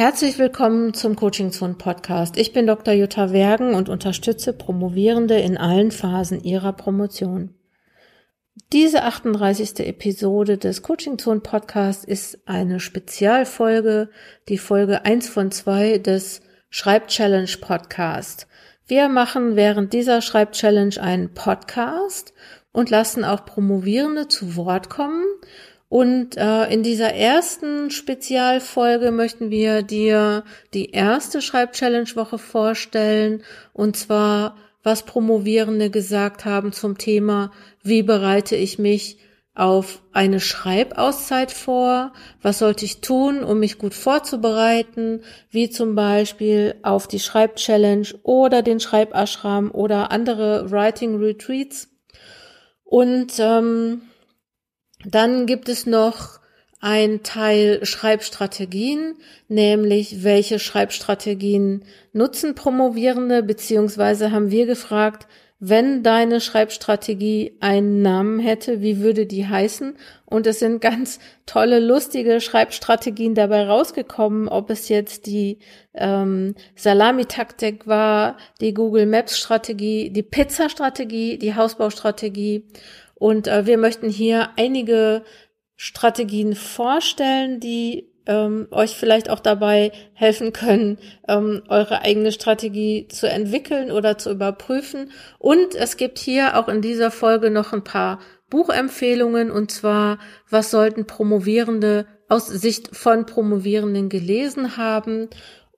Herzlich willkommen zum Coaching Zone Podcast. Ich bin Dr. Jutta Wergen und unterstütze Promovierende in allen Phasen ihrer Promotion. Diese 38. Episode des Coaching Zone Podcast ist eine Spezialfolge, die Folge 1 von 2 des Schreib Challenge Podcast. Wir machen während dieser Schreib Challenge einen Podcast und lassen auch Promovierende zu Wort kommen und äh, in dieser ersten Spezialfolge möchten wir dir die erste Schreib-Challenge-Woche vorstellen. Und zwar, was Promovierende gesagt haben zum Thema, wie bereite ich mich auf eine Schreibauszeit vor? Was sollte ich tun, um mich gut vorzubereiten? Wie zum Beispiel auf die Schreib-Challenge oder den Schreibashram oder andere Writing-Retreats. Und ähm, dann gibt es noch ein Teil Schreibstrategien, nämlich welche Schreibstrategien nutzen Promovierende, beziehungsweise haben wir gefragt, wenn deine Schreibstrategie einen Namen hätte, wie würde die heißen? Und es sind ganz tolle, lustige Schreibstrategien dabei rausgekommen, ob es jetzt die ähm, Salami-Taktik war, die Google Maps-Strategie, die Pizza-Strategie, die Hausbaustrategie und äh, wir möchten hier einige Strategien vorstellen, die ähm, euch vielleicht auch dabei helfen können, ähm, eure eigene Strategie zu entwickeln oder zu überprüfen. Und es gibt hier auch in dieser Folge noch ein paar Buchempfehlungen und zwar, was sollten Promovierende aus Sicht von Promovierenden gelesen haben.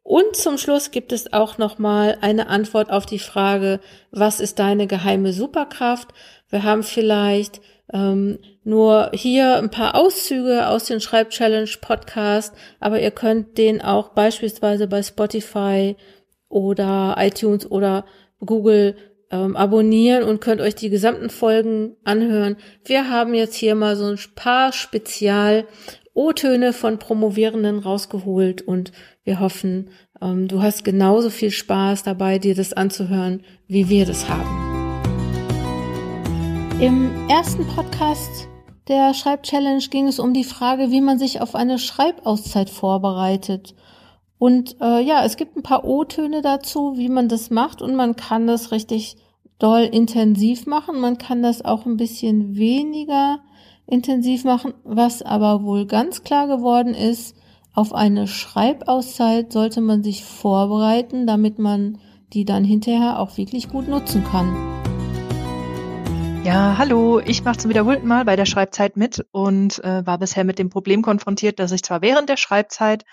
Und zum Schluss gibt es auch noch mal eine Antwort auf die Frage, was ist deine geheime Superkraft? Wir haben vielleicht ähm, nur hier ein paar Auszüge aus den Schreibchallenge Podcast, aber ihr könnt den auch beispielsweise bei Spotify oder iTunes oder Google ähm, abonnieren und könnt euch die gesamten Folgen anhören. Wir haben jetzt hier mal so ein paar Spezial O-Töne von Promovierenden rausgeholt und wir hoffen, ähm, du hast genauso viel Spaß dabei, dir das anzuhören, wie wir das haben. Im ersten Podcast der Schreibchallenge ging es um die Frage, wie man sich auf eine Schreibauszeit vorbereitet. Und äh, ja, es gibt ein paar O-Töne dazu, wie man das macht und man kann das richtig doll intensiv machen. Man kann das auch ein bisschen weniger intensiv machen, was aber wohl ganz klar geworden ist, auf eine Schreibauszeit sollte man sich vorbereiten, damit man die dann hinterher auch wirklich gut nutzen kann. Ja, hallo, ich mache zum wiederholten Mal bei der Schreibzeit mit und äh, war bisher mit dem Problem konfrontiert, dass ich zwar während der Schreibzeit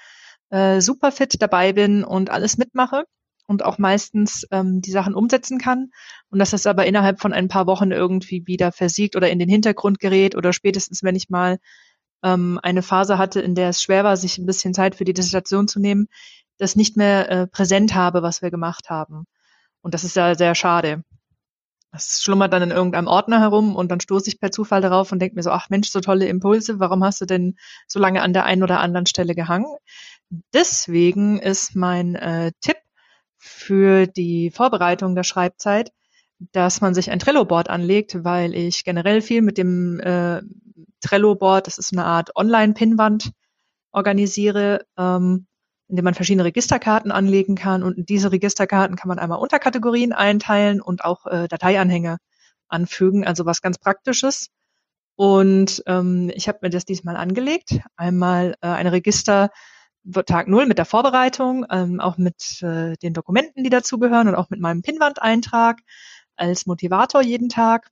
äh, super fit dabei bin und alles mitmache und auch meistens ähm, die Sachen umsetzen kann und dass das aber innerhalb von ein paar Wochen irgendwie wieder versiegt oder in den Hintergrund gerät oder spätestens, wenn ich mal ähm, eine Phase hatte, in der es schwer war, sich ein bisschen Zeit für die Dissertation zu nehmen, das nicht mehr äh, präsent habe, was wir gemacht haben. Und das ist ja sehr schade. Das schlummert dann in irgendeinem Ordner herum und dann stoße ich per Zufall darauf und denke mir so, ach Mensch, so tolle Impulse, warum hast du denn so lange an der einen oder anderen Stelle gehangen? Deswegen ist mein äh, Tipp für die Vorbereitung der Schreibzeit, dass man sich ein Trello-Board anlegt, weil ich generell viel mit dem äh, Trello-Board, das ist eine Art Online-Pinwand, organisiere. Ähm, indem man verschiedene Registerkarten anlegen kann. Und in diese Registerkarten kann man einmal Unterkategorien einteilen und auch äh, Dateianhänge anfügen, also was ganz Praktisches. Und ähm, ich habe mir das diesmal angelegt. Einmal äh, eine Register Tag Null mit der Vorbereitung, ähm, auch mit äh, den Dokumenten, die dazugehören und auch mit meinem Pinwandeintrag als Motivator jeden Tag.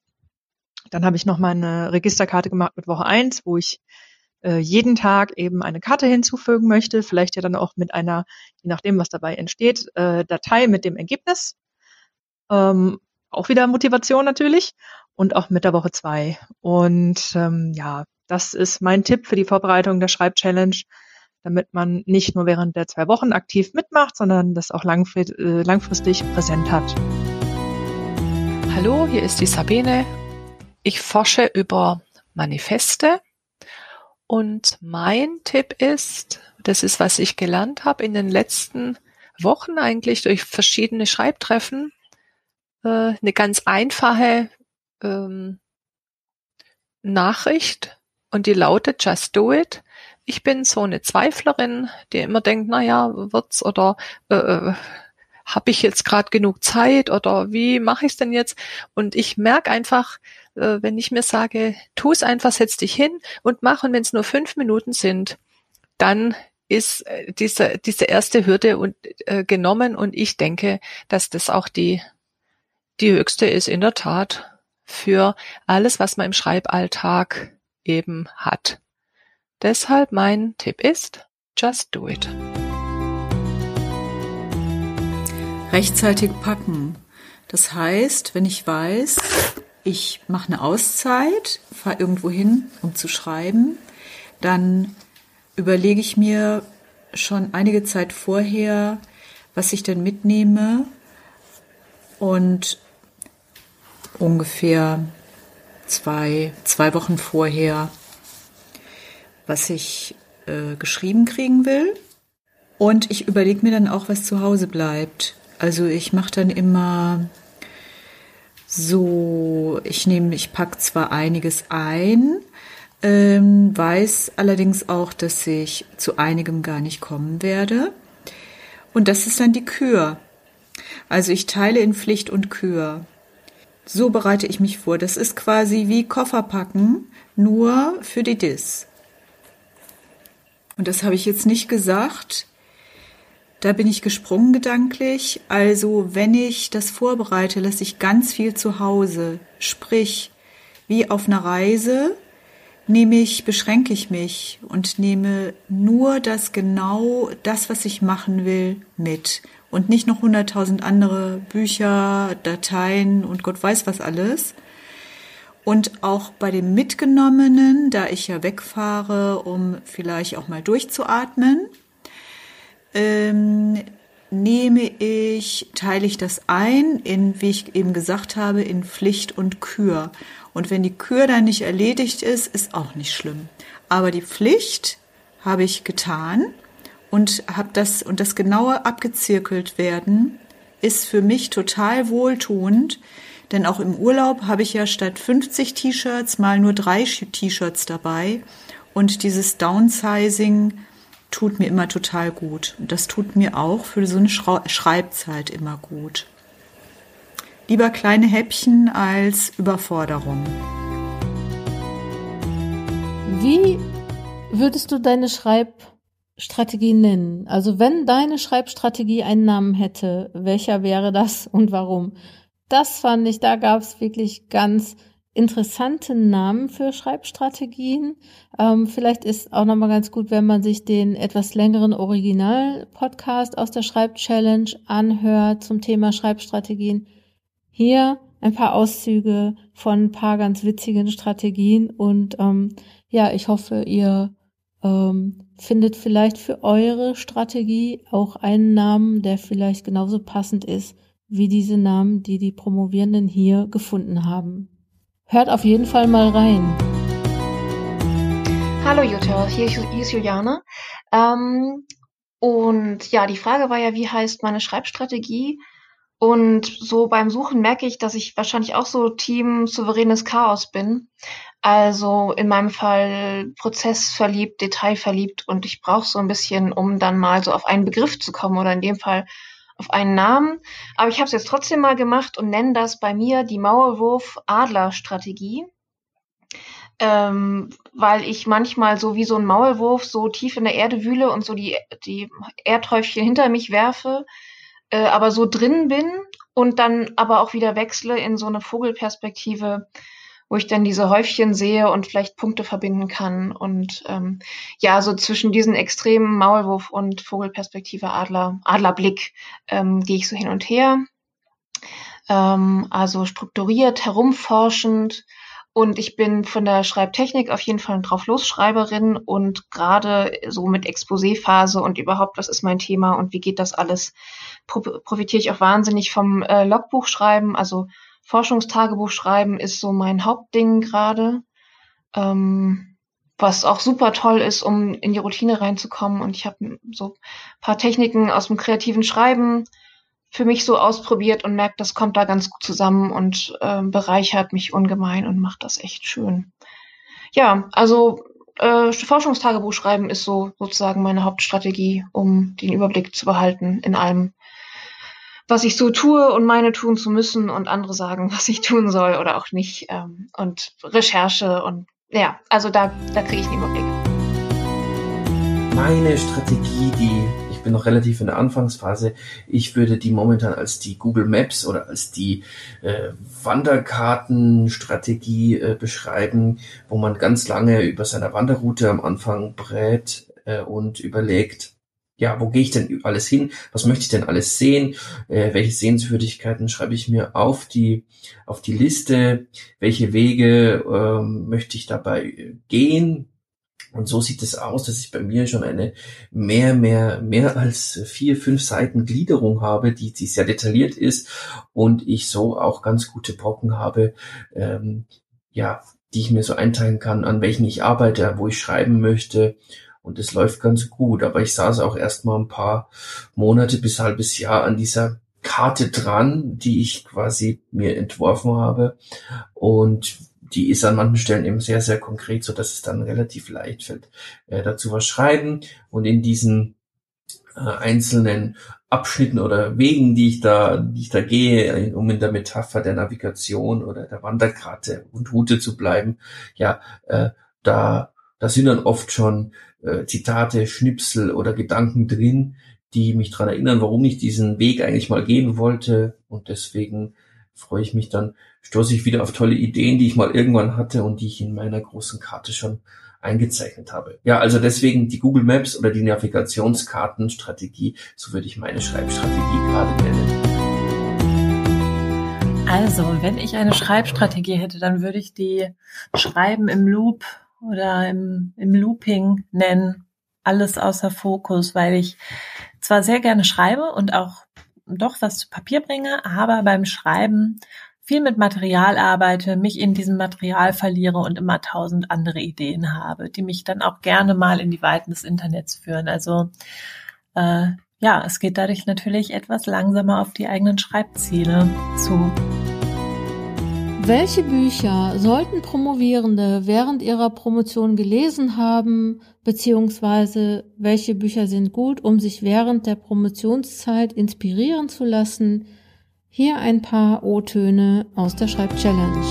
Dann habe ich noch mal eine Registerkarte gemacht mit Woche eins, wo ich äh, jeden Tag eben eine Karte hinzufügen möchte, vielleicht ja dann auch mit einer, je nachdem, was dabei entsteht, äh, Datei mit dem Ergebnis. Ähm, auch wieder Motivation natürlich und auch mit der Woche zwei. Und ähm, ja, das ist mein Tipp für die Vorbereitung der Schreibchallenge, damit man nicht nur während der zwei Wochen aktiv mitmacht, sondern das auch äh, langfristig präsent hat. Hallo, hier ist die Sabine. Ich forsche über Manifeste und mein Tipp ist, das ist, was ich gelernt habe in den letzten Wochen eigentlich durch verschiedene Schreibtreffen, äh, eine ganz einfache ähm, Nachricht und die lautet Just Do It. ich bin so eine Zweiflerin, die immer denkt, na ja, wird's oder äh, äh habe ich jetzt gerade genug Zeit oder wie mache ich es denn jetzt? Und ich merke einfach, äh, wenn ich mir sage, tu es einfach, setz dich hin und mach und wenn es nur fünf Minuten sind, dann ist äh, diese, diese erste Hürde und, äh, genommen und ich denke, dass das auch die, die höchste ist in der Tat für alles, was man im Schreiballtag eben hat. Deshalb mein Tipp ist, just do it. Rechtzeitig packen. Das heißt, wenn ich weiß, ich mache eine Auszeit, fahre irgendwo hin, um zu schreiben, dann überlege ich mir schon einige Zeit vorher, was ich denn mitnehme und ungefähr zwei, zwei Wochen vorher was ich äh, geschrieben kriegen will. Und ich überlege mir dann auch, was zu Hause bleibt. Also ich mache dann immer so, ich nehme, ich pack zwar einiges ein, ähm, weiß allerdings auch, dass ich zu einigem gar nicht kommen werde. Und das ist dann die Kür. Also ich teile in Pflicht und Kür. So bereite ich mich vor. Das ist quasi wie Kofferpacken, nur für die Dis. Und das habe ich jetzt nicht gesagt. Da bin ich gesprungen gedanklich. Also wenn ich das vorbereite, lasse ich ganz viel zu Hause. Sprich, wie auf einer Reise nehme ich, beschränke ich mich und nehme nur das genau, das, was ich machen will, mit. Und nicht noch hunderttausend andere Bücher, Dateien und Gott weiß was alles. Und auch bei dem Mitgenommenen, da ich ja wegfahre, um vielleicht auch mal durchzuatmen, ähm, nehme ich, teile ich das ein in, wie ich eben gesagt habe, in Pflicht und Kür. Und wenn die Kür dann nicht erledigt ist, ist auch nicht schlimm. Aber die Pflicht habe ich getan und habe das und das genaue abgezirkelt werden ist für mich total wohltuend, denn auch im Urlaub habe ich ja statt 50 T-Shirts mal nur drei T-Shirts dabei. Und dieses Downsizing tut mir immer total gut. Und das tut mir auch für so eine Schreibzeit immer gut. Lieber kleine Häppchen als Überforderung. Wie würdest du deine Schreibstrategie nennen? Also wenn deine Schreibstrategie einen Namen hätte, welcher wäre das und warum? das fand ich, da gab es wirklich ganz interessante Namen für Schreibstrategien. Ähm, vielleicht ist auch nochmal ganz gut, wenn man sich den etwas längeren Original-Podcast aus der Schreibchallenge anhört zum Thema Schreibstrategien. Hier ein paar Auszüge von ein paar ganz witzigen Strategien und ähm, ja, ich hoffe, ihr ähm, findet vielleicht für eure Strategie auch einen Namen, der vielleicht genauso passend ist wie diese Namen, die die Promovierenden hier gefunden haben. Hört auf jeden Fall mal rein. Hallo Jutta, hier ist Juliane. Ähm, und ja, die Frage war ja, wie heißt meine Schreibstrategie? Und so beim Suchen merke ich, dass ich wahrscheinlich auch so Team souveränes Chaos bin. Also in meinem Fall prozessverliebt, detailverliebt und ich brauche so ein bisschen, um dann mal so auf einen Begriff zu kommen oder in dem Fall auf einen Namen. Aber ich habe es jetzt trotzdem mal gemacht und nenne das bei mir die Maulwurf-Adler-Strategie. Ähm, weil ich manchmal so wie so ein Maulwurf so tief in der Erde wühle und so die, die Erdhäufchen hinter mich werfe, äh, aber so drin bin und dann aber auch wieder wechsle in so eine Vogelperspektive wo ich dann diese Häufchen sehe und vielleicht Punkte verbinden kann. Und ähm, ja, so zwischen diesen extremen Maulwurf und Vogelperspektive Adler, Adlerblick ähm, gehe ich so hin und her. Ähm, also strukturiert, herumforschend. Und ich bin von der Schreibtechnik auf jeden Fall drauf Losschreiberin und gerade so mit Exposé-Phase und überhaupt, was ist mein Thema und wie geht das alles, profitiere ich auch wahnsinnig vom äh, Logbuchschreiben, also Forschungstagebuch schreiben ist so mein Hauptding gerade, ähm, was auch super toll ist, um in die Routine reinzukommen. Und ich habe so paar Techniken aus dem kreativen Schreiben für mich so ausprobiert und merkt, das kommt da ganz gut zusammen und äh, bereichert mich ungemein und macht das echt schön. Ja, also äh, Forschungstagebuch schreiben ist so sozusagen meine Hauptstrategie, um den Überblick zu behalten in allem, was ich so tue und meine tun zu müssen und andere sagen, was ich tun soll oder auch nicht. Ähm, und Recherche und ja, also da, da kriege ich einen Überblick. Meine Strategie, die ich bin noch relativ in der Anfangsphase. Ich würde die momentan als die Google Maps oder als die äh, Wanderkartenstrategie äh, beschreiben, wo man ganz lange über seiner Wanderroute am Anfang brät äh, und überlegt, ja, wo gehe ich denn alles hin? Was möchte ich denn alles sehen? Äh, welche Sehenswürdigkeiten schreibe ich mir auf die auf die Liste? Welche Wege äh, möchte ich dabei gehen? Und so sieht es aus, dass ich bei mir schon eine mehr, mehr, mehr als vier, fünf Seiten Gliederung habe, die, die sehr detailliert ist und ich so auch ganz gute Brocken habe, ähm, ja, die ich mir so einteilen kann, an welchen ich arbeite, wo ich schreiben möchte. Und es läuft ganz gut. Aber ich saß auch erst mal ein paar Monate bis halbes Jahr an dieser Karte dran, die ich quasi mir entworfen habe. Und die ist an manchen Stellen eben sehr, sehr konkret, so dass es dann relativ leicht fällt, äh, dazu was schreiben und in diesen äh, einzelnen Abschnitten oder Wegen, die ich da, die ich da gehe, um in der Metapher der Navigation oder der Wanderkarte und Route zu bleiben, ja, äh, da, da sind dann oft schon äh, Zitate, Schnipsel oder Gedanken drin, die mich dran erinnern, warum ich diesen Weg eigentlich mal gehen wollte und deswegen freue ich mich dann, stoße ich wieder auf tolle Ideen, die ich mal irgendwann hatte und die ich in meiner großen Karte schon eingezeichnet habe. Ja, also deswegen die Google Maps oder die Navigationskartenstrategie, so würde ich meine Schreibstrategie gerade nennen. Also, wenn ich eine Schreibstrategie hätte, dann würde ich die Schreiben im Loop oder im, im Looping nennen. Alles außer Fokus, weil ich zwar sehr gerne schreibe und auch doch was zu Papier bringe, aber beim Schreiben viel mit Material arbeite, mich in diesem Material verliere und immer tausend andere Ideen habe, die mich dann auch gerne mal in die Weiten des Internets führen. Also äh, ja, es geht dadurch natürlich etwas langsamer auf die eigenen Schreibziele zu. Welche Bücher sollten Promovierende während ihrer Promotion gelesen haben, beziehungsweise welche Bücher sind gut, um sich während der Promotionszeit inspirieren zu lassen? Hier ein paar O-Töne aus der Schreibchallenge.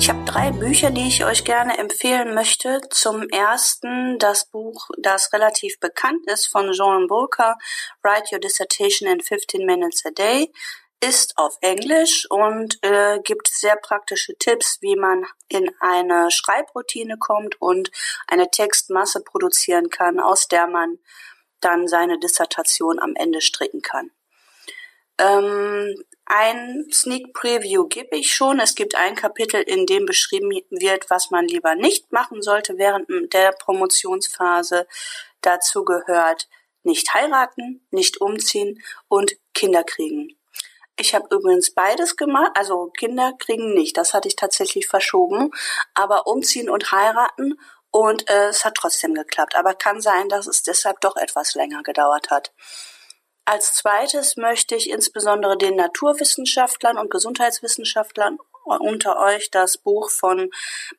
Ich habe drei Bücher, die ich euch gerne empfehlen möchte. Zum ersten das Buch, das relativ bekannt ist, von Jean Bulker, Write Your Dissertation in 15 Minutes a Day ist auf Englisch und äh, gibt sehr praktische Tipps, wie man in eine Schreibroutine kommt und eine Textmasse produzieren kann, aus der man dann seine Dissertation am Ende stricken kann. Ähm, ein Sneak Preview gebe ich schon. Es gibt ein Kapitel, in dem beschrieben wird, was man lieber nicht machen sollte während der Promotionsphase. Dazu gehört nicht heiraten, nicht umziehen und Kinder kriegen. Ich habe übrigens beides gemacht, also Kinder kriegen nicht, das hatte ich tatsächlich verschoben, aber umziehen und heiraten und äh, es hat trotzdem geklappt. Aber kann sein, dass es deshalb doch etwas länger gedauert hat. Als zweites möchte ich insbesondere den Naturwissenschaftlern und Gesundheitswissenschaftlern unter euch das Buch von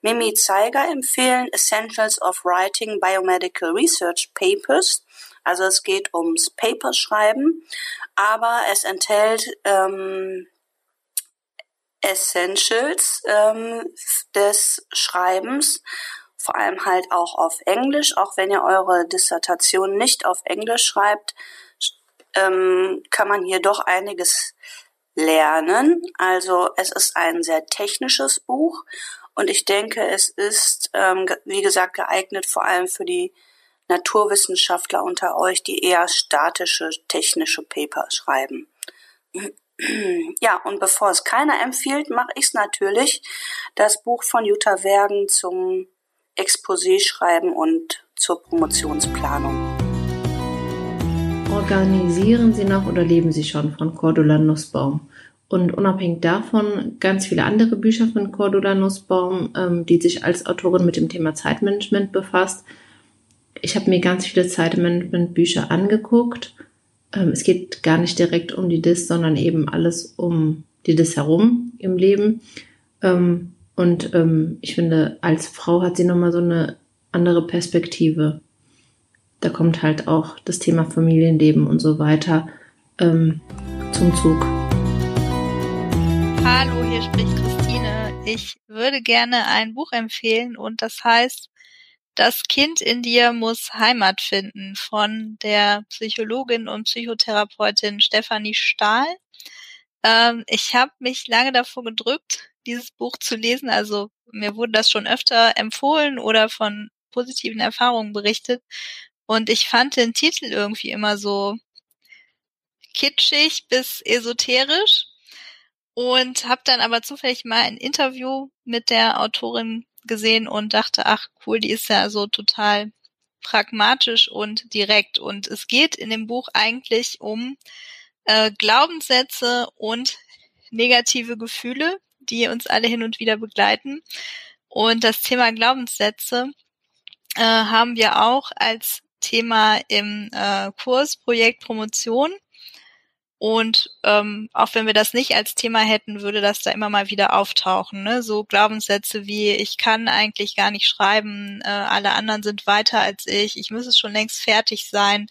Mimi Zeiger empfehlen, Essentials of Writing Biomedical Research Papers. Also es geht ums Paperschreiben, aber es enthält ähm, Essentials ähm, des Schreibens, vor allem halt auch auf Englisch, auch wenn ihr eure Dissertation nicht auf Englisch schreibt, ähm, kann man hier doch einiges lernen. Also es ist ein sehr technisches Buch und ich denke, es ist, ähm, wie gesagt, geeignet vor allem für die Naturwissenschaftler unter euch, die eher statische technische Paper schreiben. Ja, und bevor es keiner empfiehlt, mache ich es natürlich, das Buch von Jutta Wergen zum Exposé schreiben und zur Promotionsplanung. Organisieren Sie noch oder leben Sie schon von Cordula Nussbaum? Und unabhängig davon ganz viele andere Bücher von Cordula Nussbaum, ähm, die sich als Autorin mit dem Thema Zeitmanagement befasst, ich habe mir ganz viele Zeitmanagement-Bücher angeguckt. Ähm, es geht gar nicht direkt um die DIS, sondern eben alles um die DIS herum im Leben. Ähm, Und ähm, ich finde, als Frau hat sie nochmal so eine andere Perspektive. Da kommt halt auch das Thema Familienleben und so weiter ähm, zum Zug. Hallo, hier spricht Christine. Ich würde gerne ein Buch empfehlen und das heißt Das Kind in dir muss Heimat finden von der Psychologin und Psychotherapeutin Stefanie Stahl. Ähm, ich habe mich lange davor gedrückt, dieses Buch zu lesen. Also mir wurde das schon öfter empfohlen oder von positiven Erfahrungen berichtet. Und ich fand den Titel irgendwie immer so kitschig bis esoterisch und habe dann aber zufällig mal ein Interview mit der Autorin gesehen und dachte, ach cool, die ist ja so total pragmatisch und direkt. Und es geht in dem Buch eigentlich um äh, Glaubenssätze und negative Gefühle, die uns alle hin und wieder begleiten. Und das Thema Glaubenssätze äh, haben wir auch als Thema im äh, Kurs Projekt Promotion. Und ähm, auch wenn wir das nicht als Thema hätten, würde das da immer mal wieder auftauchen. Ne? So Glaubenssätze wie, ich kann eigentlich gar nicht schreiben, äh, alle anderen sind weiter als ich, ich muss es schon längst fertig sein.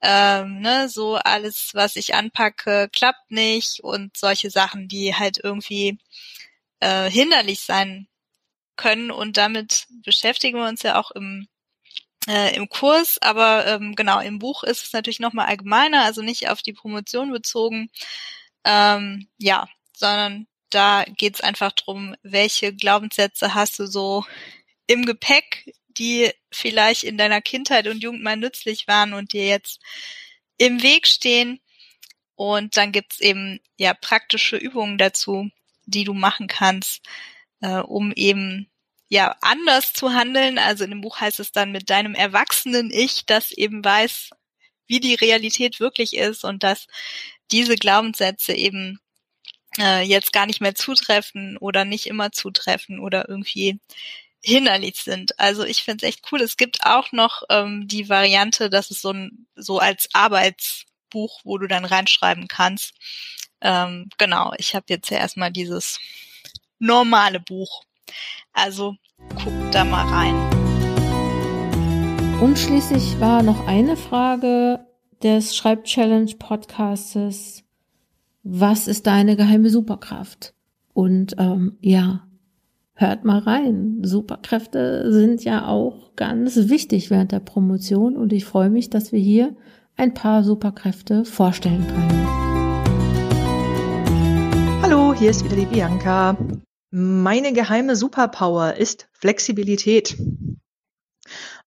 Ähm, ne? So alles, was ich anpacke, klappt nicht und solche Sachen, die halt irgendwie äh, hinderlich sein können. Und damit beschäftigen wir uns ja auch im äh, im Kurs, aber ähm, genau, im Buch ist es natürlich nochmal allgemeiner, also nicht auf die Promotion bezogen, ähm, ja, sondern da geht es einfach drum, welche Glaubenssätze hast du so im Gepäck, die vielleicht in deiner Kindheit und Jugend mal nützlich waren und dir jetzt im Weg stehen. Und dann gibt's eben ja praktische Übungen dazu, die du machen kannst, äh, um eben ja anders zu handeln. Also in dem Buch heißt es dann mit deinem erwachsenen Ich, das eben weiß, wie die Realität wirklich ist und dass diese Glaubenssätze eben äh, jetzt gar nicht mehr zutreffen oder nicht immer zutreffen oder irgendwie hinderlich sind. Also ich finde es echt cool. Es gibt auch noch ähm, die Variante, dass es so ein so als Arbeitsbuch, wo du dann reinschreiben kannst. Ähm, genau, ich habe jetzt ja erstmal dieses normale Buch. Also guckt da mal rein. Und schließlich war noch eine Frage des Schreibchallenge Podcastes. Was ist deine geheime Superkraft? Und ähm, ja, hört mal rein. Superkräfte sind ja auch ganz wichtig während der Promotion und ich freue mich, dass wir hier ein paar Superkräfte vorstellen können. Hallo, hier ist wieder die Bianca. Meine geheime Superpower ist Flexibilität.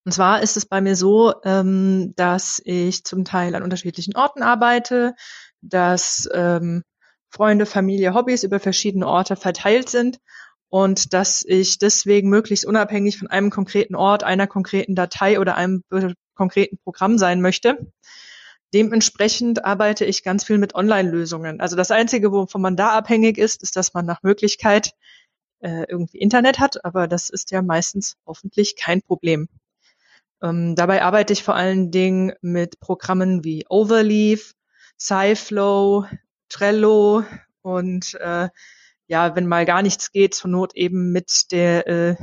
Und zwar ist es bei mir so, ähm, dass ich zum Teil an unterschiedlichen Orten arbeite, dass ähm, Freunde, Familie, Hobbys über verschiedene Orte verteilt sind und dass ich deswegen möglichst unabhängig von einem konkreten Ort, einer konkreten Datei oder einem konkreten Programm sein möchte. Dementsprechend arbeite ich ganz viel mit Online-Lösungen. Also das Einzige, wovon man da abhängig ist, ist, dass man nach Möglichkeit äh, irgendwie Internet hat, aber das ist ja meistens hoffentlich kein Problem. Ähm, dabei arbeite ich vor allen Dingen mit Programmen wie Overleaf, Scyflow, Trello und äh, ja, wenn mal gar nichts geht, zur Not eben mit der äh,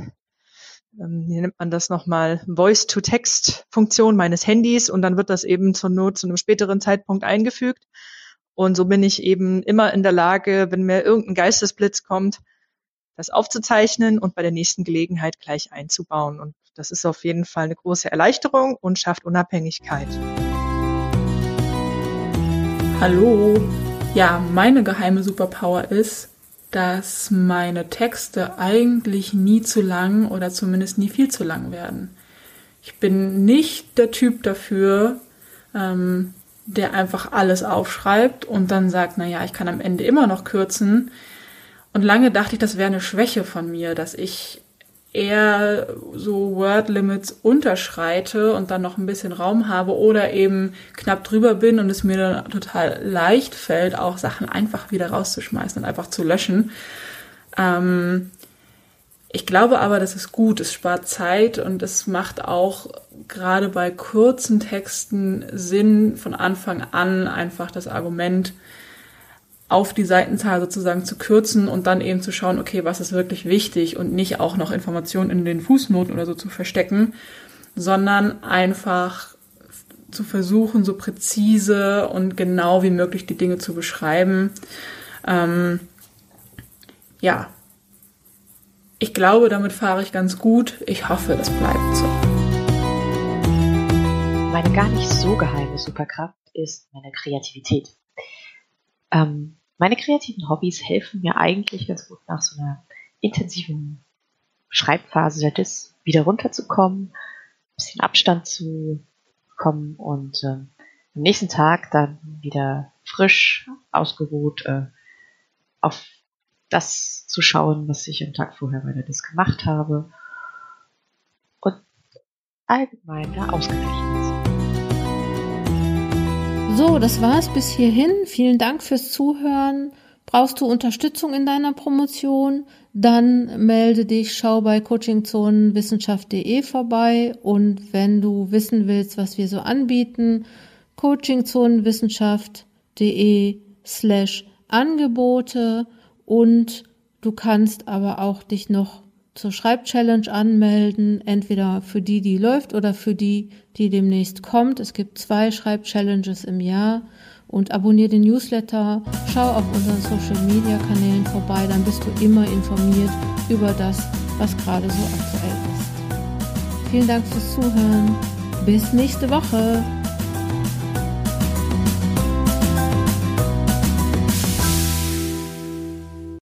ähm, wie nennt man das nochmal, Voice-to-Text-Funktion meines Handys und dann wird das eben zur Not zu einem späteren Zeitpunkt eingefügt. Und so bin ich eben immer in der Lage, wenn mir irgendein Geistesblitz kommt, das aufzuzeichnen und bei der nächsten Gelegenheit gleich einzubauen. Und das ist auf jeden Fall eine große Erleichterung und schafft Unabhängigkeit. Hallo. Ja, meine geheime Superpower ist, dass meine Texte eigentlich nie zu lang oder zumindest nie viel zu lang werden. Ich bin nicht der Typ dafür, ähm, der einfach alles aufschreibt und dann sagt, na ja, ich kann am Ende immer noch kürzen. Und lange dachte ich, das wäre eine Schwäche von mir, dass ich eher so Word Limits unterschreite und dann noch ein bisschen Raum habe oder eben knapp drüber bin und es mir dann total leicht fällt, auch Sachen einfach wieder rauszuschmeißen und einfach zu löschen. Ähm, ich glaube aber, das ist gut, es spart Zeit und es macht auch gerade bei kurzen Texten Sinn, von Anfang an einfach das Argument auf die Seitenzahl sozusagen zu kürzen und dann eben zu schauen, okay, was ist wirklich wichtig und nicht auch noch Informationen in den Fußnoten oder so zu verstecken, sondern einfach zu versuchen, so präzise und genau wie möglich die Dinge zu beschreiben. Ähm, ja, ich glaube, damit fahre ich ganz gut. Ich hoffe, das bleibt so. Meine gar nicht so geheime Superkraft ist meine Kreativität. Ähm, meine kreativen Hobbys helfen mir eigentlich ganz gut nach so einer intensiven Schreibphase das wieder runterzukommen, ein bisschen Abstand zu bekommen und äh, am nächsten Tag dann wieder frisch, ausgeruht äh, auf das zu schauen, was ich am Tag vorher weiter das gemacht habe und allgemein da ausgeglichen ist. So, das war's bis hierhin. Vielen Dank fürs Zuhören. Brauchst du Unterstützung in deiner Promotion? Dann melde dich, schau bei coachingzonenwissenschaft.de vorbei und wenn du wissen willst, was wir so anbieten, coachingzonenwissenschaft.de slash Angebote und du kannst aber auch dich noch zur Schreibchallenge anmelden, entweder für die, die läuft oder für die, die demnächst kommt. Es gibt zwei Schreibchallenges im Jahr und abonniere den Newsletter, schau auf unseren Social Media Kanälen vorbei, dann bist du immer informiert über das, was gerade so aktuell ist. Vielen Dank fürs Zuhören. Bis nächste Woche.